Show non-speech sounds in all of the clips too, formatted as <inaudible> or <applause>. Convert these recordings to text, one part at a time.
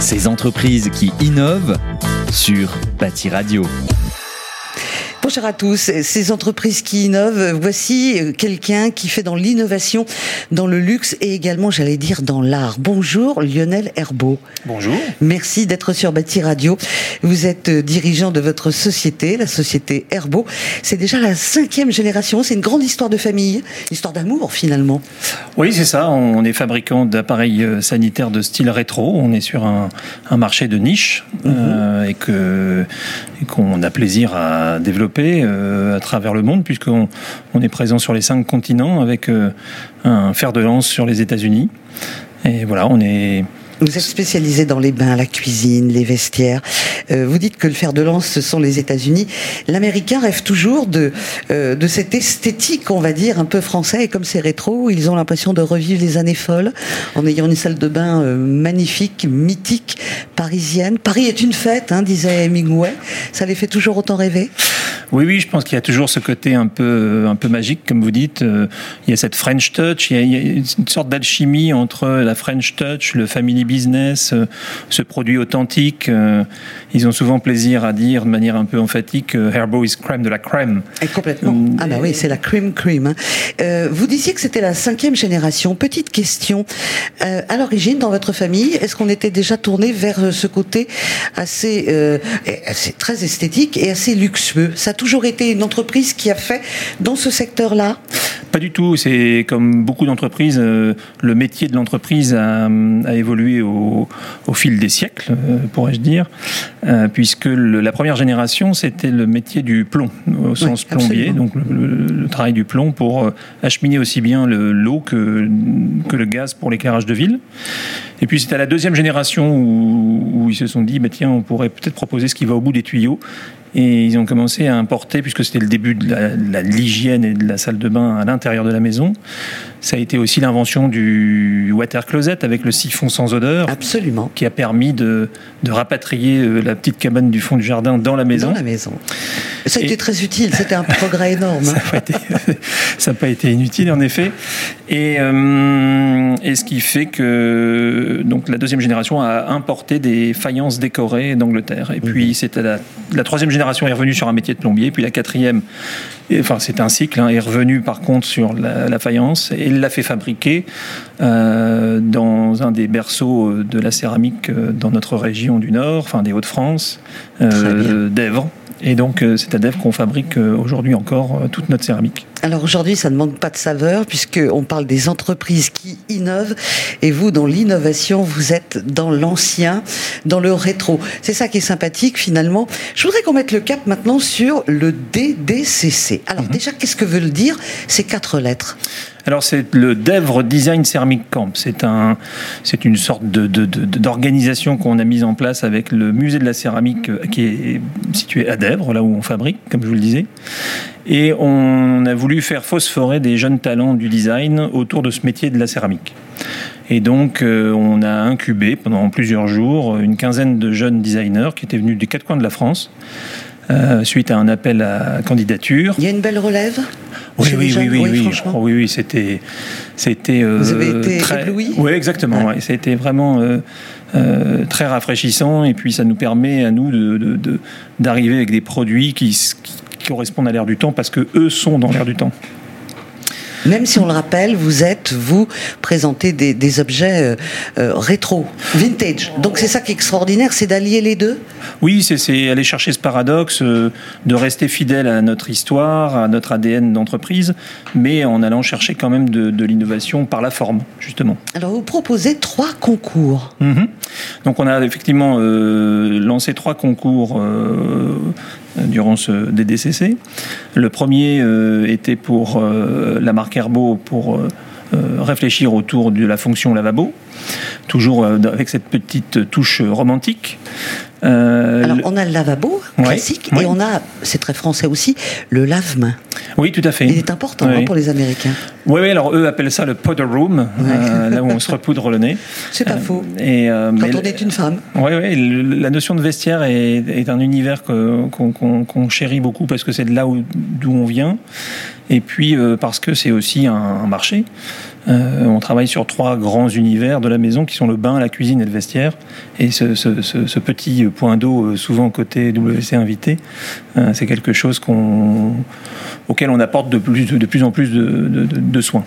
Ces entreprises qui innovent sur Bâti Radio. Bonjour à tous. Ces entreprises qui innovent, voici quelqu'un qui fait dans l'innovation, dans le luxe et également, j'allais dire, dans l'art. Bonjour Lionel Herbeau. Bonjour. Merci d'être sur Bâti Radio. Vous êtes dirigeant de votre société, la société Herbeau. C'est déjà la cinquième génération. C'est une grande histoire de famille, histoire d'amour finalement. Oui, c'est ça. On est fabricant d'appareils euh, sanitaires de style rétro. On est sur un, marché de niche mhm. euh, et qu'on a plaisir à développer euh, à travers le monde, puisqu'on on est présent sur les cinq continents avec euh, un fer de lance sur les États-Unis. Et voilà, on est vous êtes spécialisé dans les bains, la cuisine, les vestiaires. Euh, vous dites que le fer de lance, ce sont les États-Unis. L'Américain rêve toujours de cette esthétique, on va dire, un peu français. Et comme c'est rétro, ils ont l'impression de revivre les années folles en ayant une salle de bain magnifique, mythique, parisienne. Paris est une fête, hein, disait Hemingway. Ça les fait toujours autant rêver? Oui, oui, je pense qu'il y a toujours ce côté un peu, un peu magique, comme vous dites. Il y a cette French touch, il y a, une sorte d'alchimie entre la French touch, le family business, euh, ce produit authentique. Euh, ils ont souvent plaisir à dire de manière un peu emphatique Herbo is crème de la crème. Et complètement. Euh, ah bah oui, c'est la crème crème. Hein. vous disiez que c'était la cinquième génération. Petite question. à l'origine, dans votre famille, est-ce qu'on était déjà tourné vers ce côté assez, assez très esthétique et assez luxueux? Ça toujours été une entreprise qui a fait dans ce secteur-là Pas du tout. C'est comme beaucoup d'entreprises, le métier de l'entreprise a, a évolué au, fil des siècles, euh, pourrais-je dire, euh, puisque la première génération, c'était le métier du plomb, au sens plombier, donc le, travail du plomb pour euh, acheminer aussi bien l'eau que, que le gaz pour l'éclairage de ville. Et puis c'est à la deuxième génération où, ils se sont dit, bah, tiens, on pourrait peut-être proposer ce qui va au bout des tuyaux. Et ils ont commencé à importer, puisque c'était le début de l'hygiène et de la salle de bain à l'intérieur de la maison. Ça a été aussi l'invention du water closet avec le siphon sans odeur. Absolument. Qui a permis de, de rapatrier euh, la petite cabane du fond du jardin dans la maison. Dans la maison. Ça a été très utile, c'était un <laughs> progrès énorme. ça n'a <laughs> pas, été inutile en effet. Et, euh, et ce qui fait que donc, la deuxième génération a importé des faïences décorées d'Angleterre. Et puis mhm. c'était la, la troisième génération est revenue sur un métier de plombier, puis la quatrième, enfin c'est un cycle, hein, est revenue par contre sur la, faïence et l'a fait fabriquer euh, dans un des berceaux de la céramique euh, dans notre région du Nord, enfin des Hauts-de-France, euh, d'Èvre. Et donc, euh, c'est à Dèvres qu'on fabrique euh, aujourd'hui encore euh, toute notre céramique. Alors aujourd'hui, ça ne manque pas de saveur puisqu'on parle des entreprises qui innovent et vous, dans l'innovation, vous êtes dans l'ancien, dans le rétro. C'est ça qui est sympathique finalement. Je voudrais qu'on mette le cap maintenant sur le DDCC. Alors mhm. déjà, qu'est-ce que veulent dire ces quatre lettres? Alors c'est le Dèvres Design Ceramic Camp. C'est un, c'est une sorte de, d'organisation qu'on a mise en place avec le musée de la céramique euh, qui est situé à Dèvres, là où on fabrique, comme je vous le disais. Et on a voulu faire phosphorer des jeunes talents du design autour de ce métier de la céramique. Et donc, euh, on a incubé pendant plusieurs jours une quinzaine de jeunes designers qui étaient venus des quatre coins de la France, euh, suite à un appel à candidature. Il y a une belle relève oui, oui, oui, oui, oui, oui, oui, c'était, c'était. Euh, Vous avez été très, ébloui Oui, exactement. Ouais. c'était vraiment euh, très rafraîchissant et puis ça nous permet à nous de, d'arriver avec des produits qui, qui correspondent à l'air du temps parce que eux sont dans l'air du temps. Même si on le rappelle, vous êtes, vous, présentez des, objets euh, euh, rétro, vintage. Donc c'est ça qui est extraordinaire, c'est d'allier les deux? Oui, c'est aller chercher ce paradoxe euh, de rester fidèle à notre histoire, à notre ADN d'entreprise, mais en allant chercher quand même de, l'innovation par la forme, justement. Alors vous proposez trois concours. Mhm. Donc on a effectivement lancé trois concours durant ce DDCC. Le premier était pour la marque pour euh, euh, réfléchir autour de la fonction lavabo, toujours euh, avec cette petite touche romantique. Alors, on a le lavabo classique et on a, c'est très français aussi, le lave-main. Oui, tout à fait. Il est important hein, pour les Américains. Oui, oui, alors eux appellent ça le powder room, là où on se repoudre le nez. C'est pas faux. Et, Quand on est une femme. Oui, oui, la notion de vestiaire est, un univers qu'on chérit beaucoup parce que c'est de là d'où on vient et puis euh, parce que c'est aussi un, marché. on travaille sur trois grands univers de la maison qui sont le bain, la cuisine et le vestiaire. Et ce, petit point d'eau, souvent côté WC invité, c'est quelque chose auquel on apporte de plus en plus de soins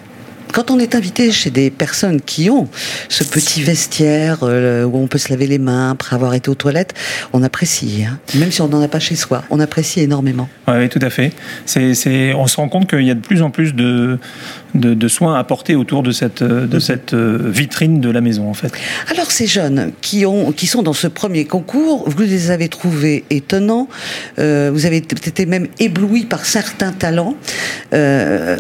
quand on est invité chez des personnes qui ont ce petit vestiaire euh, où on peut se laver les mains après avoir été aux toilettes, on apprécie. Hein. Même si on n'en a pas chez soi, on apprécie énormément. Oui, tout à fait. On se rend compte qu'il y a de plus en plus de, de, soins apportés autour de cette, de mhm. cette euh, vitrine de la maison, en fait. Alors, ces jeunes qui, ont, qui sont dans ce premier concours, vous les avez trouvés étonnants, euh, vous avez été même éblouis par certains talents.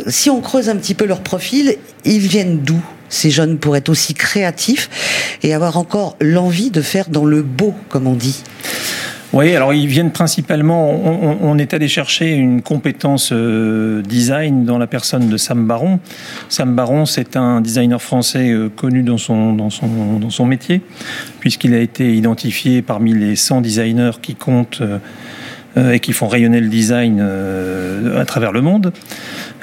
si on creuse un petit peu leur profil, ils viennent d'où ces jeunes pour être aussi créatifs et avoir encore l'envie de faire dans le beau, comme on dit? Oui, alors ils viennent principalement. On, est allé chercher une compétence euh, design dans la personne de Sam Baron. Sam Baron, c'est un designer français euh, connu dans son, métier, puisqu'il a été identifié parmi les 100 designers qui comptent euh, et qui font rayonner le design à travers le monde.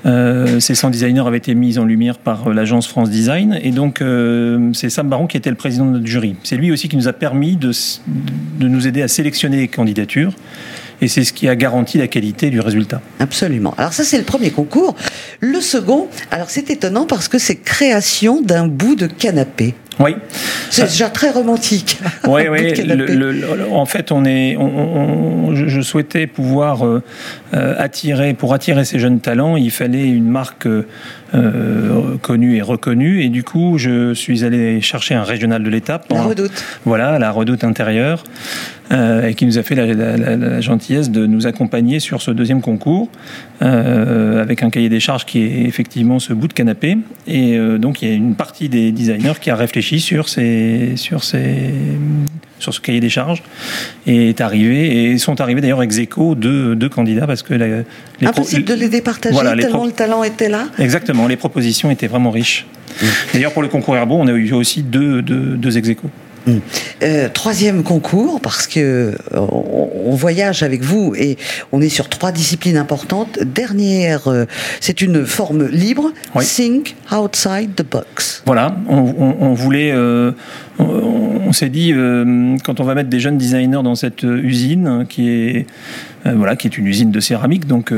Euh, ces 100 designers avaient été mis en lumière par euh, l'agence France Design. Et donc, euh, c'est Sam Baron qui était le président de notre jury. C'est lui aussi qui nous a permis de, de nous aider à sélectionner les candidatures et c'est ce qui a garanti la qualité du résultat. Absolument. Alors ça c'est le premier concours. Le second, alors c'est étonnant parce que c'est création d'un bout de canapé. Oui. C'est déjà très romantique. <laughs> Oui, oui. <laughs> en fait, on est, je, souhaitais pouvoir euh, euh, attirer, pour attirer ces jeunes talents, il fallait une marque euh, connue et reconnue. Et du coup, je suis allé chercher un régional de l'étape. La Redoute. Voilà, la Redoute intérieure. et qui nous a fait la, gentillesse de nous accompagner sur ce deuxième concours, avec un cahier des charges qui est effectivement ce bout de canapé. Et donc il y a une partie des designers qui a réfléchi sur, ces, sur, ces, sur ce cahier des charges est arrivé et sont arrivés d'ailleurs ex aequo deux, deux candidats parce que la, impossible de les départager tellement le talent était là. Exactement, les propositions étaient vraiment riches. Mmh. D'ailleurs pour le concours Herbeau, on a eu aussi deux, deux, deux ex aequo. Euh, troisième concours, parce que euh, on, voyage avec vous et on est sur trois disciplines importantes. Dernière, euh, c'est une forme libre. Think outside the box. Voilà, on, voulait, on, s'est dit, quand on va mettre des jeunes designers dans cette usine, qui est, voilà, qui est une usine de céramique, donc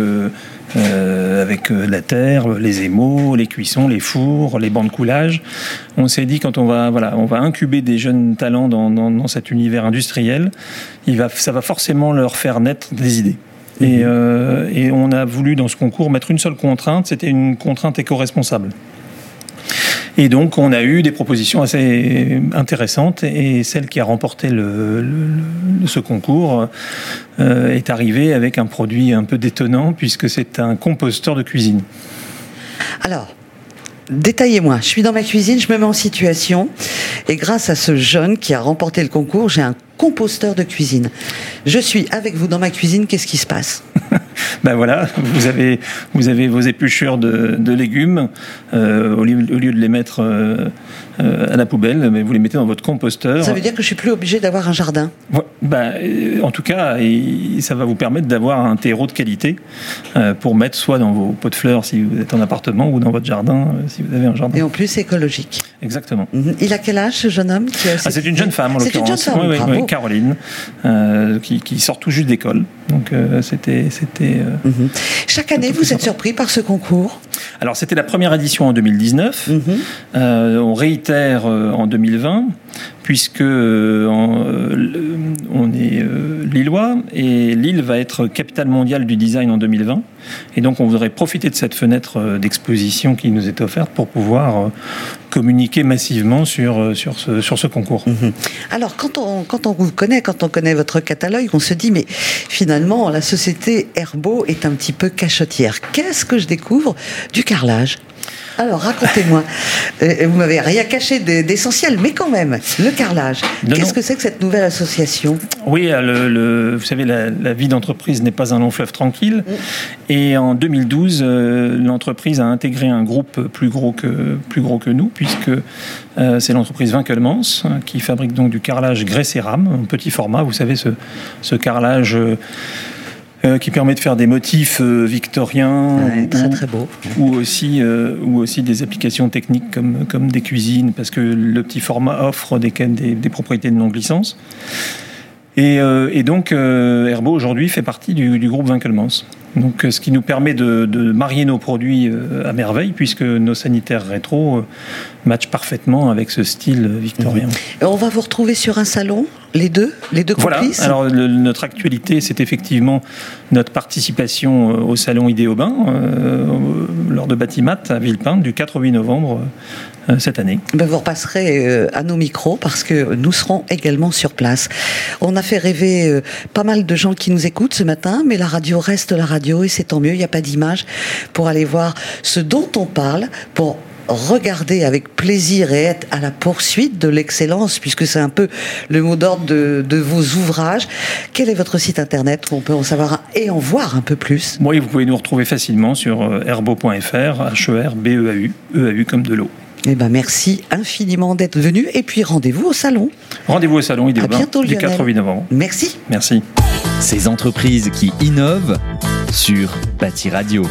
euh, avec euh, la terre, les émaux, les cuissons, les fours, les bancs de coulage. On s'est dit quand on va voilà, on va incuber des jeunes talents dans, dans, cet univers industriel, il va, ça va forcément leur faire naître des idées. Et, mhm. euh, et, on a voulu dans ce concours mettre une seule contrainte, c'était une contrainte éco-responsable. Et donc, on a eu des propositions assez intéressantes. Et celle qui a remporté le, ce concours euh, est arrivée avec un produit un peu détonnant, puisque c'est un composteur de cuisine. Alors, détaillez-moi. Je suis dans ma cuisine, je me mets en situation. Et grâce à ce jeune qui a remporté le concours, j'ai un composteur de cuisine. Je suis avec vous dans ma cuisine, qu'est-ce qui se passe? <laughs> ben voilà, vous avez, vous avez vos épluchures de, légumes, euh, au, lieu, de les mettre euh, euh, à la poubelle, mais vous les mettez dans votre composteur. Ça veut dire que je suis plus obligé d'avoir un jardin ben, En tout cas, ça va vous permettre d'avoir un terreau de qualité pour mettre soit dans vos pots de fleurs si vous êtes en appartement ou dans votre jardin si vous avez un jardin. Et en plus écologique. Exactement. Mhm. Il a quel âge ce jeune homme ah, C'est une jeune femme en l'occurrence. Oui, Caroline, qui, qui, sort tout juste d'école. Donc c'était... c'était mhm. Chaque année, vous êtes surpris par ce concours? Alors c'était la première édition en 2019. Mhm. on réitère en 2020 puisque euh, euh, on est euh, lillois et Lille va être capitale mondiale du design en 2020. Et donc on voudrait profiter de cette fenêtre d'exposition qui nous est offerte pour pouvoir communiquer massivement sur, sur, ce, sur ce concours. Mhm. Alors quand on, quand on vous connaît, quand on connaît votre catalogue, on se dit mais finalement la société Herbeau est un petit peu cachotière. Qu'est-ce que je découvre Du carrelage. Alors, racontez-moi. <laughs> Euh, vous m'avez rien caché d'essentiel, mais quand même, le carrelage. Qu'est-ce que c'est que cette nouvelle association? Oui, euh, le, vous savez, la, vie d'entreprise n'est pas un long fleuve tranquille. Mm. Et en 2012, euh, l'entreprise a intégré un groupe plus gros que, plus gros que nous, puisque c'est l'entreprise Winkelmans, qui fabrique donc du carrelage graisse et rame, en petit format. Vous savez, ce, ce carrelage euh, qui permet de faire des motifs euh, victoriens Ouais, très très beau. ou aussi, euh, ou aussi des applications techniques comme, comme des cuisines, parce que le petit format offre des, des, des propriétés de non-glissance. Et, euh, et donc, euh, Herbo aujourd'hui fait partie du, du groupe Winkelmans. Donc, euh, ce qui nous permet de, de marier nos produits euh, à merveille, puisque nos sanitaires rétro euh, matchent parfaitement avec ce style victorien. On va vous retrouver sur un salon, les deux, les deux Voilà. complices. Alors le- notre actualité, c'est effectivement notre participation euh, au salon Idéobain euh, lors de Batimat à Villepinte du 4 au 8 novembre euh, cette année. Ben, vous repasserez euh, à nos micros parce que nous serons également sur place. On a fait rêver euh, pas mal de gens qui nous écoutent ce matin, mais la radio reste la radio et c'est tant mieux, il n'y a pas d'image pour aller voir ce dont on parle, pour regarder avec plaisir et être à la poursuite de l'excellence, puisque c'est un peu le mot d'ordre de, de vos ouvrages. Quel est votre site internet où on peut en savoir et en voir un peu plus? Moi, vous pouvez nous retrouver facilement sur euh, herbo.fr, H-E-R-B-E-A-U, E-A-U comme de l'eau. Eh ben merci infiniment d'être venu et puis rendez-vous au salon. Rendez-vous au salon Idéobain bientôt, du Lionel. 4 au 8 novembre. Merci. Merci. Ces entreprises qui innovent sur Bâti Radio.